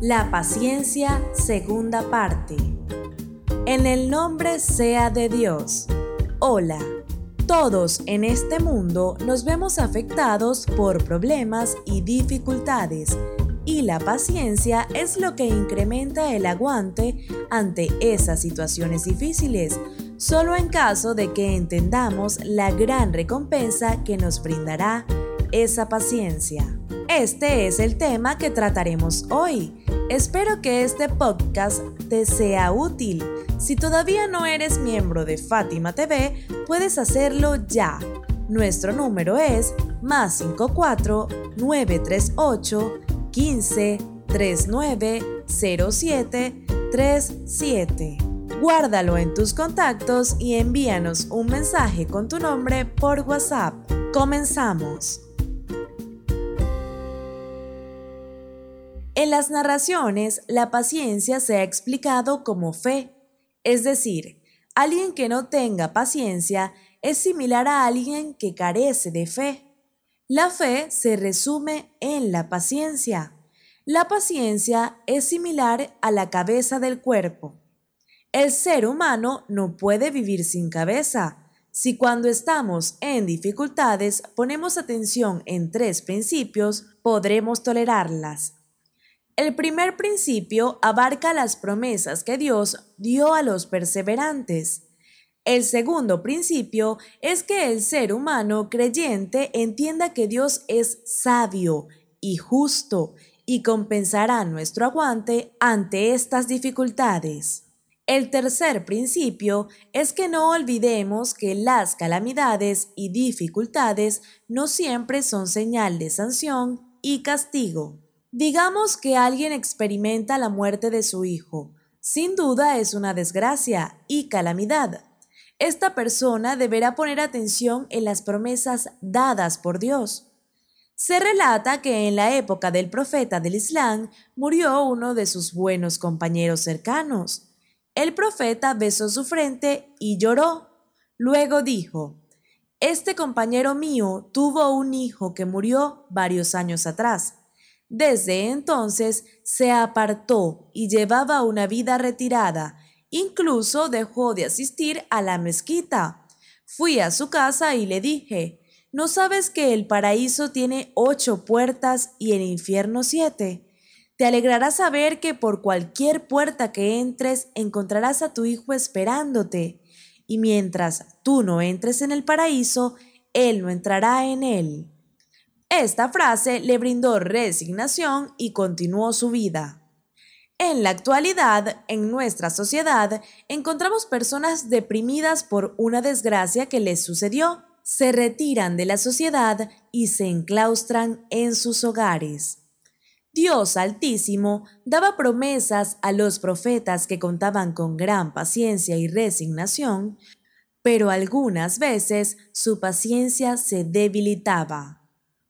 La paciencia, segunda parte. En el nombre sea de Dios. Hola. Todos en este mundo nos vemos afectados por problemas y dificultades y la paciencia es lo que incrementa el aguante ante esas situaciones difíciles, solo en caso de que entendamos la gran recompensa que nos brindará esa paciencia. Este es el tema que trataremos hoy. Espero que este podcast te sea útil. Si todavía no eres miembro de Fátima TV, puedes hacerlo ya. Nuestro número es más 54 938 15 39 07 37. Guárdalo en tus contactos y envíanos un mensaje con tu nombre por WhatsApp. Comenzamos. En las narraciones, la paciencia se ha explicado como fe, es decir, alguien que no tenga paciencia es similar a alguien que carece de fe. La fe se resume en la paciencia. La paciencia es similar a la cabeza del cuerpo. El ser humano no puede vivir sin cabeza. Si cuando estamos en dificultades ponemos atención en tres principios, podremos tolerarlas. El primer principio abarca las promesas que Dios dio a los perseverantes. El segundo principio es que el ser humano creyente entienda que Dios es sabio y justo y compensará nuestro aguante ante estas dificultades. El tercer principio es que no olvidemos que las calamidades y dificultades no siempre son señal de sanción y castigo. Digamos que alguien experimenta la muerte de su hijo. Sin duda es una desgracia y calamidad. Esta persona deberá poner atención en las promesas dadas por Dios. Se relata que en la época del profeta del Islam murió uno de sus buenos compañeros cercanos. El profeta besó su frente y lloró. Luego dijo, Este compañero mío tuvo un hijo que murió varios años atrás. Desde entonces se apartó y llevaba una vida retirada, incluso dejó de asistir a la mezquita. Fui a su casa y le dije, ¿no sabes que el paraíso tiene ocho puertas y el infierno siete? Te alegrará saber que por cualquier puerta que entres encontrarás a tu hijo esperándote, y mientras tú no entres en el paraíso, él no entrará en él. Esta frase le brindó resignación y continuó su vida. En la actualidad, en nuestra sociedad, encontramos personas deprimidas por una desgracia que les sucedió. Se retiran de la sociedad y se enclaustran en sus hogares. Dios Altísimo daba promesas a los profetas que contaban con gran paciencia y resignación, pero algunas veces su paciencia se debilitaba.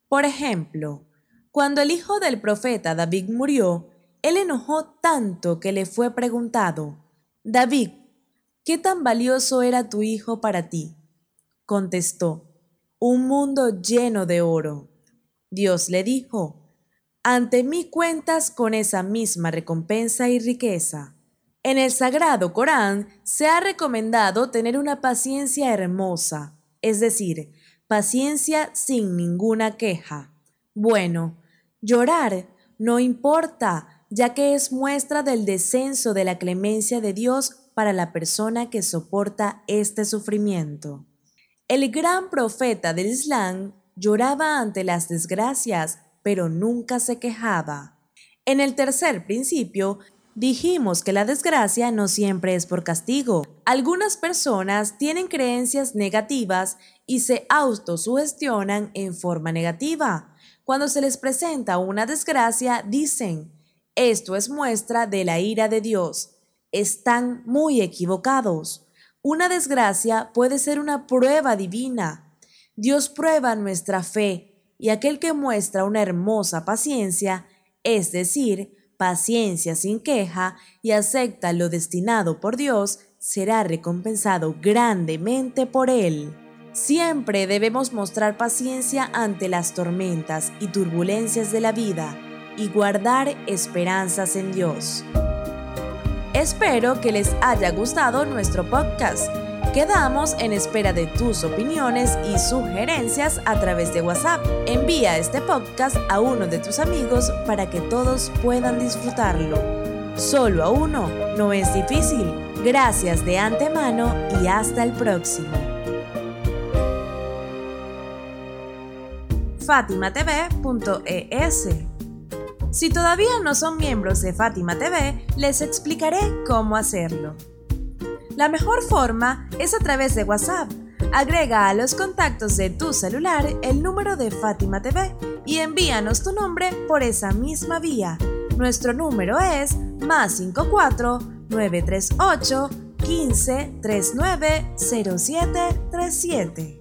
Por ejemplo, cuando el hijo del profeta David murió, él enojó tanto que le fue preguntado, David, ¿qué tan valioso era tu hijo para ti? Contestó, un mundo lleno de oro. Dios le dijo, ante mí cuentas con esa misma recompensa y riqueza. En el sagrado Corán se ha recomendado tener una paciencia hermosa, es decir, paciencia sin ninguna queja. Bueno, llorar no importa, ya que es muestra del descenso de la clemencia de Dios para la persona que soporta este sufrimiento. El gran profeta del Islam lloraba ante las desgracias, pero nunca se quejaba. En el tercer principio, Dijimos que la desgracia no siempre es por castigo. Algunas personas tienen creencias negativas y se autosugestionan en forma negativa. Cuando se les presenta una desgracia, dicen, esto es muestra de la ira de Dios. Están muy equivocados. Una desgracia puede ser una prueba divina. Dios prueba nuestra fe y aquel que muestra una hermosa paciencia, es decir, paciencia sin queja y acepta lo destinado por Dios, será recompensado grandemente por Él. Siempre debemos mostrar paciencia ante las tormentas y turbulencias de la vida. y guardar esperanzas en Dios. Espero que les haya gustado nuestro podcast. Quedamos en espera de tus opiniones y sugerencias a través de WhatsApp. Envía este podcast a uno de tus amigos para que todos puedan disfrutarlo. Solo a uno, no es difícil. Gracias de antemano y hasta el próximo. fatimatv.es Si todavía no son miembros de Fátima TV, les explicaré cómo hacerlo. La mejor forma es a través de WhatsApp. Agrega a los contactos de tu celular el número de Fátima TV y envíanos tu nombre por esa misma vía. Nuestro número es más 54 938 15 39 07 37.